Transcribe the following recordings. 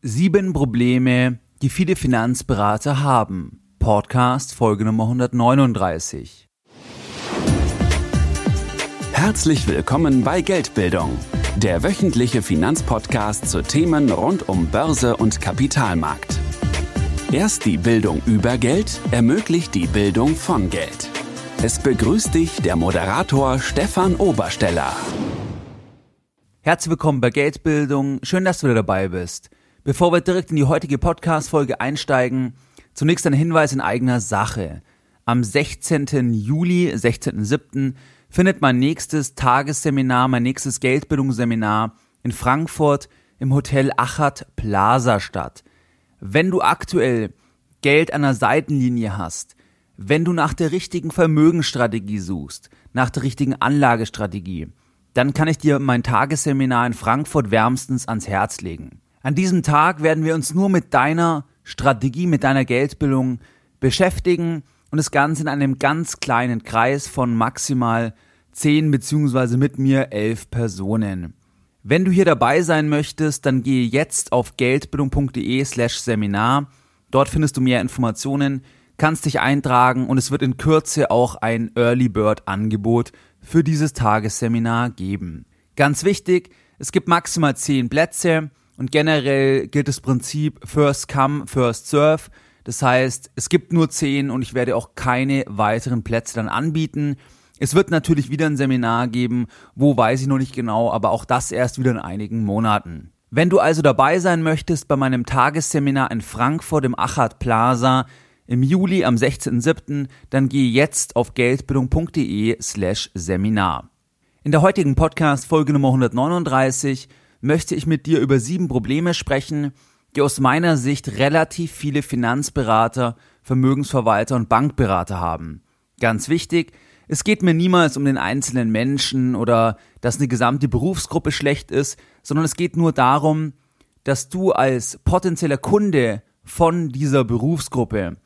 Sieben Probleme, die viele Finanzberater haben. Podcast Folge Nummer 139. Herzlich willkommen bei Geldbildung, der wöchentliche Finanzpodcast zu Themen rund um Börse und Kapitalmarkt. Erst die Bildung über Geld ermöglicht die Bildung von Geld. Es begrüßt dich der Moderator Stefan Obersteller. Herzlich willkommen bei Geldbildung. Schön, dass du wieder dabei bist. Bevor wir direkt in die heutige Podcast-Folge einsteigen, zunächst ein Hinweis in eigener Sache. Am 16. Juli, 16.07. findet mein nächstes Tagesseminar, mein nächstes Geldbildungsseminar in Frankfurt im Hotel Achat Plaza statt. Wenn du aktuell Geld an der Seitenlinie hast, wenn du nach der richtigen Vermögensstrategie suchst, nach der richtigen Anlagestrategie, dann kann ich dir mein Tagesseminar in Frankfurt wärmstens ans Herz legen. An diesem Tag werden wir uns nur mit deiner Strategie, mit deiner Geldbildung beschäftigen und das Ganze in einem ganz kleinen Kreis von maximal zehn beziehungsweise mit mir elf Personen. Wenn du hier dabei sein möchtest, dann gehe jetzt auf geldbildung.de slash Seminar. Dort findest du mehr Informationen, kannst dich eintragen und es wird in Kürze auch ein Early Bird Angebot für dieses Tagesseminar geben. Ganz wichtig, es gibt maximal zehn Plätze. Und generell gilt das Prinzip First Come, First Serve. Das heißt, es gibt nur zehn und ich werde auch keine weiteren Plätze dann anbieten. Es wird natürlich wieder ein Seminar geben, wo weiß ich noch nicht genau, aber auch das erst wieder in einigen Monaten. Wenn du also dabei sein möchtest bei meinem Tagesseminar in Frankfurt im Achat Plaza im Juli am 16.07., dann geh jetzt auf geldbildung.de slash Seminar. In der heutigen Podcast Folge Nummer 139 möchte ich mit dir über sieben Probleme sprechen, die aus meiner Sicht relativ viele Finanzberater, Vermögensverwalter und Bankberater haben. Ganz wichtig, es geht mir niemals um den einzelnen Menschen oder dass eine gesamte Berufsgruppe schlecht ist, sondern es geht nur darum, dass du als potenzieller Kunde von dieser Berufsgruppe,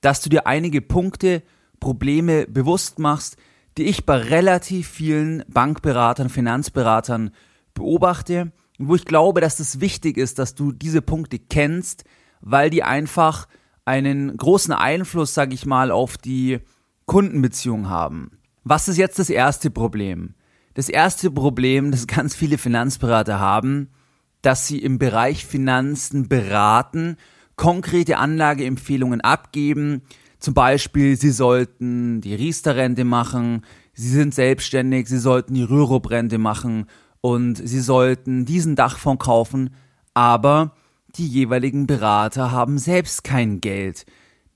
dass du dir einige Punkte, Probleme bewusst machst, die ich bei relativ vielen Bankberatern, Finanzberatern beobachte wo ich glaube, dass es wichtig ist, dass du diese Punkte kennst, weil die einfach einen großen Einfluss, sag ich mal, auf die Kundenbeziehung haben. Was ist jetzt das erste Problem? Das erste Problem, das ganz viele Finanzberater haben, dass sie im Bereich Finanzen beraten, konkrete Anlageempfehlungen abgeben. Zum Beispiel, sie sollten die Riester-Rente machen, sie sind selbstständig, sie sollten die Rürup-Rente machen und sie sollten diesen Dachfonds kaufen, aber die jeweiligen Berater haben selbst kein Geld.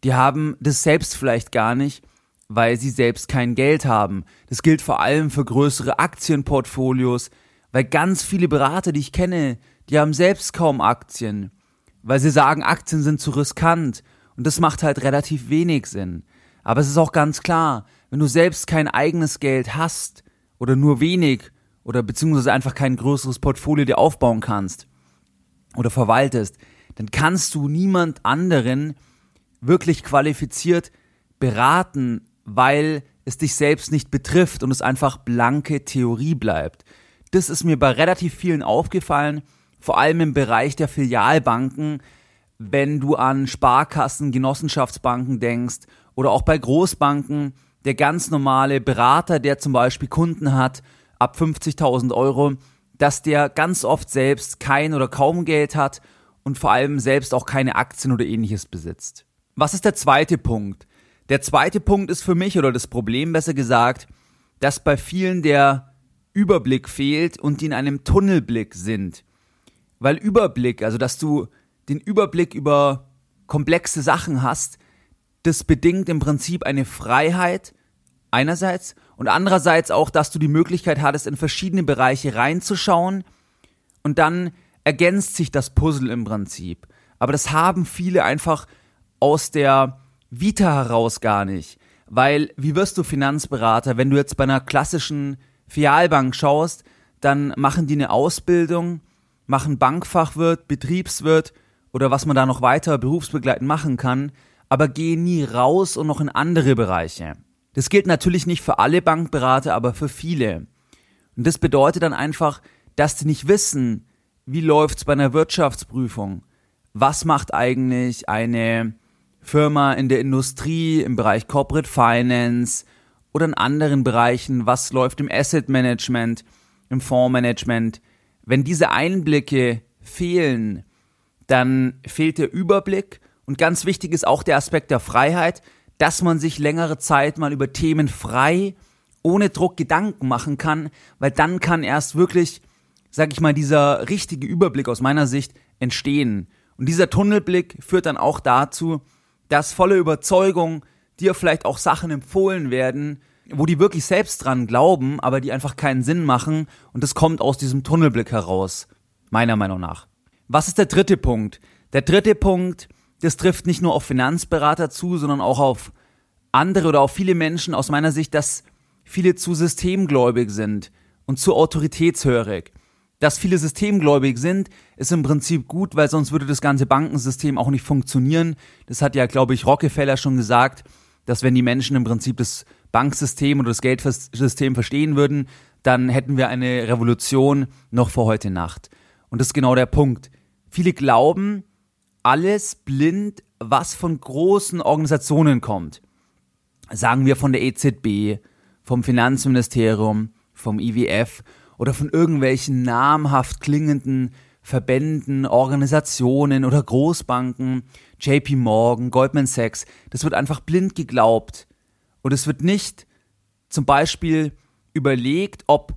Die haben das selbst vielleicht gar nicht, weil sie selbst kein Geld haben. Das gilt vor allem für größere Aktienportfolios, weil ganz viele Berater, die ich kenne, die haben selbst kaum Aktien, weil sie sagen, Aktien sind zu riskant und das macht halt relativ wenig Sinn. Aber es ist auch ganz klar, wenn du selbst kein eigenes Geld hast oder nur wenig oder beziehungsweise einfach kein größeres Portfolio dir aufbauen kannst oder verwaltest, dann kannst du niemand anderen wirklich qualifiziert beraten, weil es dich selbst nicht betrifft und es einfach blanke Theorie bleibt. Das ist mir bei relativ vielen aufgefallen, vor allem im Bereich der Filialbanken, wenn du an Sparkassen, Genossenschaftsbanken denkst oder auch bei Großbanken, der ganz normale Berater, der zum Beispiel Kunden hat ab 50.000 Euro, dass der ganz oft selbst kein oder kaum Geld hat und vor allem selbst auch keine Aktien oder ähnliches besitzt. Was ist der zweite Punkt? Der zweite Punkt ist für mich oder das Problem besser gesagt, dass bei vielen der Überblick fehlt und die in einem Tunnelblick sind. Weil Überblick, also dass du den Überblick über komplexe Sachen hast, das bedingt im Prinzip eine Freiheit einerseits und andererseits auch, dass du die Möglichkeit hattest, in verschiedene Bereiche reinzuschauen und dann ergänzt sich das Puzzle im Prinzip. Aber das haben viele einfach aus der Vita heraus gar nicht. Weil, wie wirst du Finanzberater, wenn du jetzt bei einer klassischen Fialbank schaust, dann machen die eine Ausbildung, machen Bankfachwirt, Betriebswirt oder was man da noch weiter berufsbegleitend machen kann, aber gehen nie raus und noch in andere Bereiche. Das gilt natürlich nicht für alle Bankberater, aber für viele. Und das bedeutet dann einfach, dass die nicht wissen, wie läuft's bei einer Wirtschaftsprüfung? was macht eigentlich eine Firma in der Industrie, im Bereich Corporate Finance oder in anderen Bereichen, was läuft im Asset Management, im Fondsmanagement. Wenn diese Einblicke fehlen, dann fehlt der Überblick und ganz wichtig ist auch der Aspekt der Freiheit, dass man sich längere Zeit mal über Themen frei, ohne Druck Gedanken machen kann, weil dann kann erst wirklich, sag ich mal, dieser richtige Überblick aus meiner Sicht entstehen. Und dieser Tunnelblick führt dann auch dazu, dass volle Überzeugung dir vielleicht auch Sachen empfohlen werden, wo die wirklich selbst dran glauben, aber die einfach keinen Sinn machen und das kommt aus diesem Tunnelblick heraus, meiner Meinung nach. Was ist der dritte Punkt? Der dritte Punkt, das trifft nicht nur auf Finanzberater zu, sondern auch auf andere oder auf viele Menschen aus meiner Sicht, dass viele zu systemgläubig sind und zu autoritätshörig dass viele systemgläubig sind, ist im Prinzip gut, weil sonst würde das ganze Bankensystem auch nicht funktionieren. Das hat ja, glaube ich, Rockefeller schon gesagt, dass wenn die Menschen im Prinzip das Banksystem oder das Geldsystem verstehen würden, dann hätten wir eine Revolution noch vor heute Nacht. Und das ist genau der Punkt. Viele glauben alles blind, was von großen Organisationen kommt. Sagen wir von der EZB, vom Finanzministerium, vom IWF oder von irgendwelchen namhaft klingenden Verbänden, Organisationen oder Großbanken, JP Morgan, Goldman Sachs, das wird einfach blind geglaubt. Und es wird nicht zum Beispiel überlegt, ob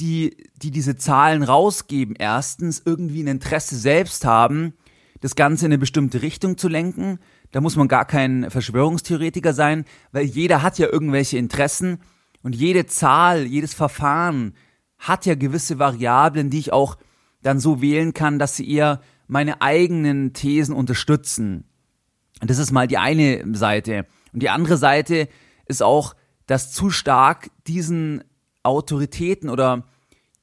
die, die diese Zahlen rausgeben, erstens irgendwie ein Interesse selbst haben, das Ganze in eine bestimmte Richtung zu lenken. Da muss man gar kein Verschwörungstheoretiker sein, weil jeder hat ja irgendwelche Interessen und jede Zahl, jedes Verfahren, hat ja gewisse Variablen, die ich auch dann so wählen kann, dass sie eher meine eigenen Thesen unterstützen. Das ist mal die eine Seite. Und die andere Seite ist auch, dass zu stark diesen Autoritäten oder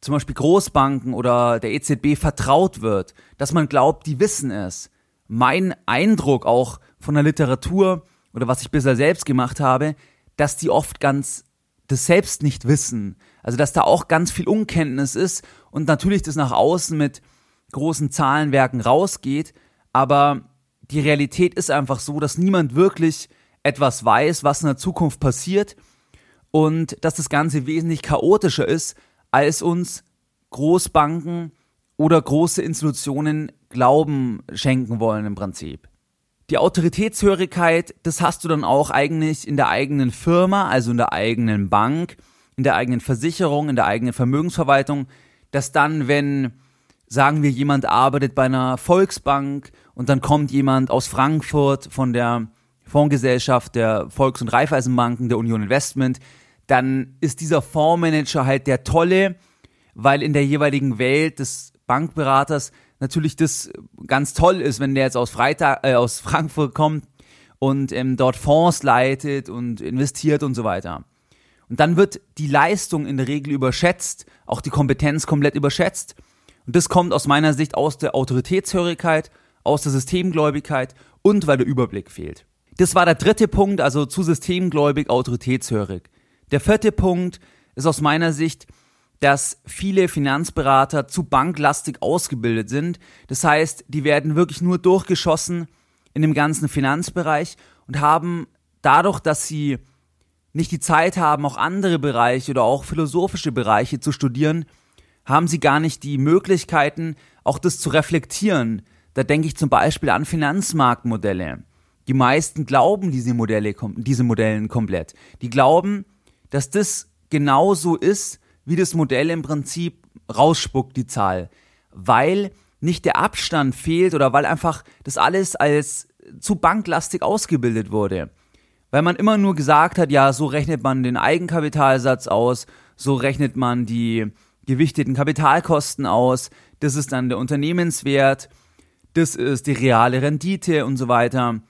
zum Beispiel Großbanken oder der EZB vertraut wird, dass man glaubt, die wissen es. Mein Eindruck auch von der Literatur oder was ich bisher selbst gemacht habe, dass die oft ganz das selbst nicht wissen. Also dass da auch ganz viel Unkenntnis ist und natürlich das nach außen mit großen Zahlenwerken rausgeht, aber die Realität ist einfach so, dass niemand wirklich etwas weiß, was in der Zukunft passiert und dass das Ganze wesentlich chaotischer ist, als uns Großbanken oder große Institutionen Glauben schenken wollen im Prinzip. Die Autoritätshörigkeit, das hast du dann auch eigentlich in der eigenen Firma, also in der eigenen Bank, in der eigenen Versicherung, in der eigenen Vermögensverwaltung, dass dann, wenn, sagen wir, jemand arbeitet bei einer Volksbank und dann kommt jemand aus Frankfurt von der Fondsgesellschaft der Volks- und Raiffeisenbanken, der Union Investment, dann ist dieser Fondsmanager halt der Tolle, weil in der jeweiligen Welt des Bankberaters natürlich das ganz toll ist, wenn der jetzt aus, Freitag, äh, aus Frankfurt kommt und ähm, dort Fonds leitet und investiert und so weiter. Und dann wird die Leistung in der Regel überschätzt, auch die Kompetenz komplett überschätzt. Und das kommt aus meiner Sicht aus der Autoritätshörigkeit, aus der Systemgläubigkeit und weil der Überblick fehlt. Das war der dritte Punkt, also zu systemgläubig, autoritätshörig. Der vierte Punkt ist aus meiner Sicht dass viele Finanzberater zu banklastig ausgebildet sind. Das heißt, die werden wirklich nur durchgeschossen in dem ganzen Finanzbereich und haben dadurch, dass sie nicht die Zeit haben, auch andere Bereiche oder auch philosophische Bereiche zu studieren, haben sie gar nicht die Möglichkeiten, auch das zu reflektieren. Da denke ich zum Beispiel an Finanzmarktmodelle. Die meisten glauben diese Modelle, diese Modellen komplett. Die glauben, dass das genauso ist, wie das Modell im Prinzip rausspuckt, die Zahl. Weil nicht der Abstand fehlt oder weil einfach das alles als zu banklastig ausgebildet wurde. Weil man immer nur gesagt hat, ja, so rechnet man den Eigenkapitalsatz aus, so rechnet man die gewichteten Kapitalkosten aus, das ist dann der Unternehmenswert, das ist die reale Rendite und so weiter.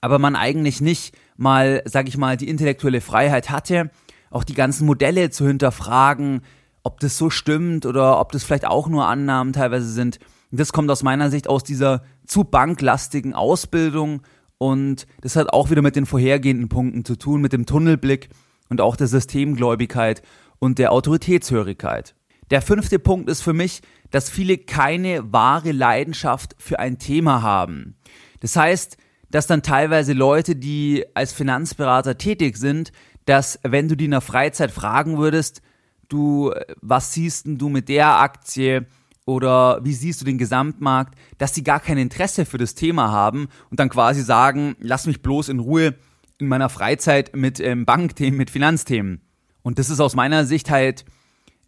Aber man eigentlich nicht mal, sag ich mal, die intellektuelle Freiheit hatte, auch die ganzen Modelle zu hinterfragen, ob das so stimmt oder ob das vielleicht auch nur Annahmen teilweise sind. Das kommt aus meiner Sicht aus dieser zu banklastigen Ausbildung und das hat auch wieder mit den vorhergehenden Punkten zu tun, mit dem Tunnelblick und auch der Systemgläubigkeit und der Autoritätshörigkeit. Der fünfte Punkt ist für mich, dass viele keine wahre Leidenschaft für ein Thema haben. Das heißt, dass dann teilweise Leute, die als Finanzberater tätig sind, dass wenn du die in der Freizeit fragen würdest, du, was siehst denn du mit der Aktie oder wie siehst du den Gesamtmarkt, dass sie gar kein Interesse für das Thema haben und dann quasi sagen, lass mich bloß in Ruhe in meiner Freizeit mit ähm, Bankthemen, mit Finanzthemen. Und das ist aus meiner Sicht halt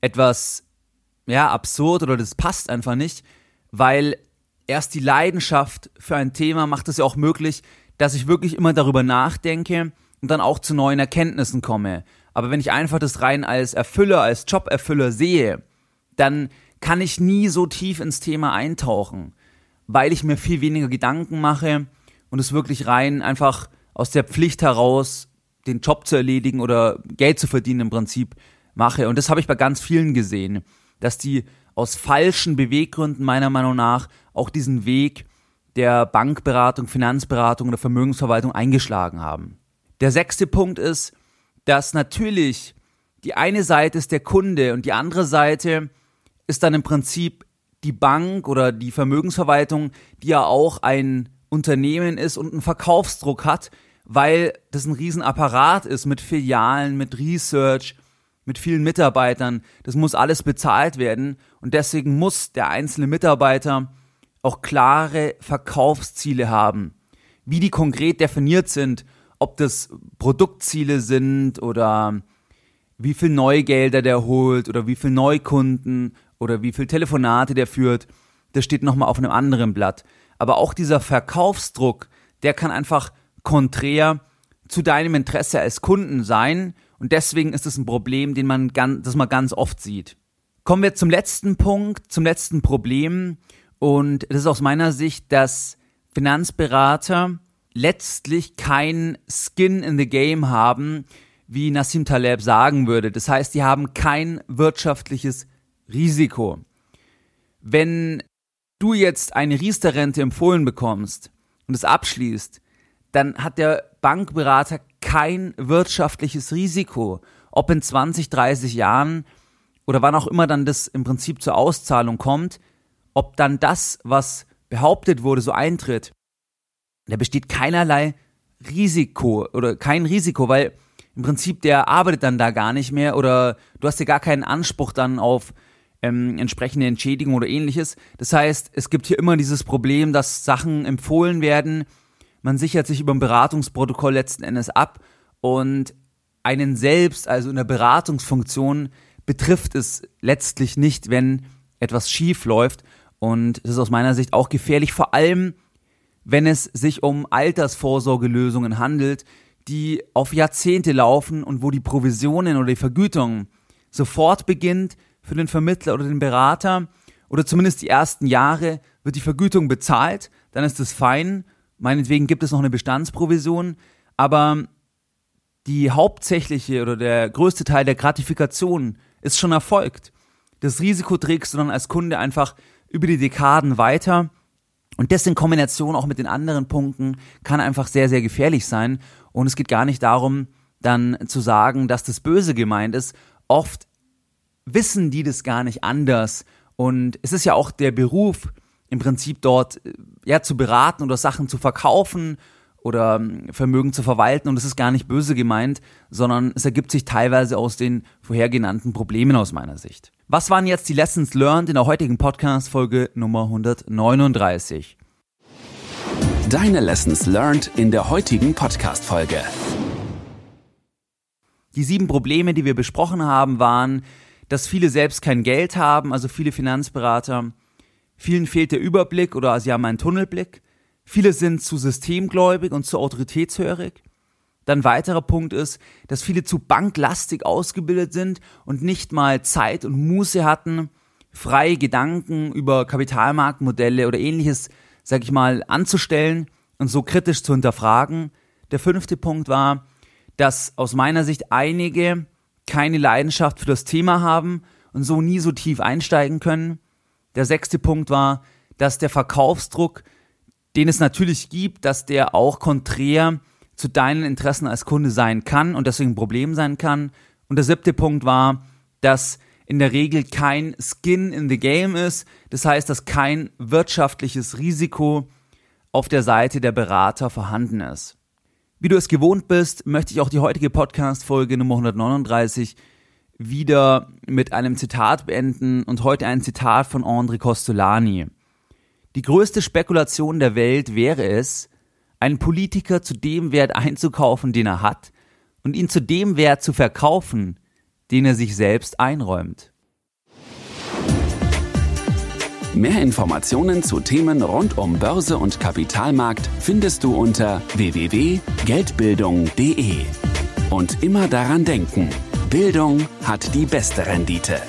etwas, ja, absurd oder das passt einfach nicht, weil erst die Leidenschaft für ein Thema macht es ja auch möglich, dass ich wirklich immer darüber nachdenke und dann auch zu neuen Erkenntnissen komme. Aber wenn ich einfach das rein als Erfüller, als Joberfüller sehe, dann kann ich nie so tief ins Thema eintauchen, weil ich mir viel weniger Gedanken mache und es wirklich rein einfach aus der Pflicht heraus den Job zu erledigen oder Geld zu verdienen im Prinzip mache. Und das habe ich bei ganz vielen gesehen, dass die aus falschen Beweggründen meiner Meinung nach auch diesen Weg der Bankberatung, Finanzberatung oder Vermögensverwaltung eingeschlagen haben. Der sechste Punkt ist, dass natürlich die eine Seite ist der Kunde und die andere Seite ist dann im Prinzip die Bank oder die Vermögensverwaltung, die ja auch ein Unternehmen ist und einen Verkaufsdruck hat, weil das ein Riesenapparat ist mit Filialen, mit Research, mit vielen Mitarbeitern. Das muss alles bezahlt werden und deswegen muss der einzelne Mitarbeiter auch klare Verkaufsziele haben. Wie die konkret definiert sind, ob das Produktziele sind oder wie viel Neugelder der holt oder wie viel Neukunden oder wie viel Telefonate der führt, das steht nochmal auf einem anderen Blatt. Aber auch dieser Verkaufsdruck, der kann einfach konträr zu deinem Interesse als Kunden sein und deswegen ist es ein Problem, den man ganz, das man ganz oft sieht. Kommen wir zum letzten Punkt, zum letzten Problem und das ist aus meiner Sicht, dass Finanzberater letztlich kein Skin in the Game haben, wie Nassim Taleb sagen würde. Das heißt, die haben kein wirtschaftliches Risiko. Wenn du jetzt eine Riester-Rente empfohlen bekommst und es abschließt, dann hat der Bankberater kein wirtschaftliches Risiko. Ob in 20, 30 Jahren oder wann auch immer dann das im Prinzip zur Auszahlung kommt, ob dann das, was behauptet wurde, so eintritt, da besteht keinerlei Risiko oder kein Risiko, weil im Prinzip der arbeitet dann da gar nicht mehr oder du hast ja gar keinen Anspruch dann auf ähm, entsprechende Entschädigung oder ähnliches. Das heißt, es gibt hier immer dieses Problem, dass Sachen empfohlen werden, man sichert sich über ein Beratungsprotokoll letzten Endes ab und einen selbst, also in der Beratungsfunktion, betrifft es letztlich nicht, wenn etwas schief läuft. Und das ist aus meiner Sicht auch gefährlich, vor allem wenn es sich um Altersvorsorgelösungen handelt, die auf Jahrzehnte laufen und wo die Provisionen oder die Vergütung sofort beginnt für den Vermittler oder den Berater oder zumindest die ersten Jahre wird die Vergütung bezahlt, dann ist es fein Meinetwegen gibt es noch eine Bestandsprovision, aber die hauptsächliche oder der größte Teil der Gratifikation ist schon erfolgt. Das Risiko trägst du dann als Kunde einfach über die Dekaden weiter. Und das in Kombination auch mit den anderen Punkten kann einfach sehr, sehr gefährlich sein. Und es geht gar nicht darum, dann zu sagen, dass das böse gemeint ist. Oft wissen die das gar nicht anders. Und es ist ja auch der Beruf, im Prinzip dort äh, ja zu beraten oder Sachen zu verkaufen oder ähm, Vermögen zu verwalten und es ist gar nicht böse gemeint, sondern es ergibt sich teilweise aus den vorhergenannten Problemen aus meiner Sicht. Was waren jetzt die Lessons learned in der heutigen Podcast Folge Nummer 139? Deine Lessons learned in der heutigen Podcast Folge. Die sieben Probleme, die wir besprochen haben, waren, dass viele selbst kein Geld haben, also viele Finanzberater, Vielen fehlt der Überblick oder sie haben einen Tunnelblick. Viele sind zu systemgläubig und zu autoritätshörig. Dann weiterer Punkt ist, dass viele zu banklastig ausgebildet sind und nicht mal Zeit und Muße hatten, freie Gedanken über Kapitalmarktmodelle oder ähnliches, sag ich mal, anzustellen und so kritisch zu hinterfragen. Der fünfte Punkt war, dass aus meiner Sicht einige keine Leidenschaft für das Thema haben und so nie so tief einsteigen können. Der sechste Punkt war, dass der Verkaufsdruck, den es natürlich gibt, dass der auch konträr zu deinen Interessen als Kunde sein kann und deswegen ein Problem sein kann. Und der siebte Punkt war, dass in der Regel kein Skin in the Game ist. Das heißt, dass kein wirtschaftliches Risiko auf der Seite der Berater vorhanden ist. Wie du es gewohnt bist, möchte ich auch die heutige Podcast-Folge Nummer 139 wieder mit einem Zitat beenden und heute ein Zitat von André Costolani. Die größte Spekulation der Welt wäre es, einen Politiker zu dem Wert einzukaufen, den er hat, und ihn zu dem Wert zu verkaufen, den er sich selbst einräumt. Mehr Informationen zu Themen rund um Börse und Kapitalmarkt findest du unter www.geldbildung.de. Und immer daran denken, Bildung hat die beste Rendite.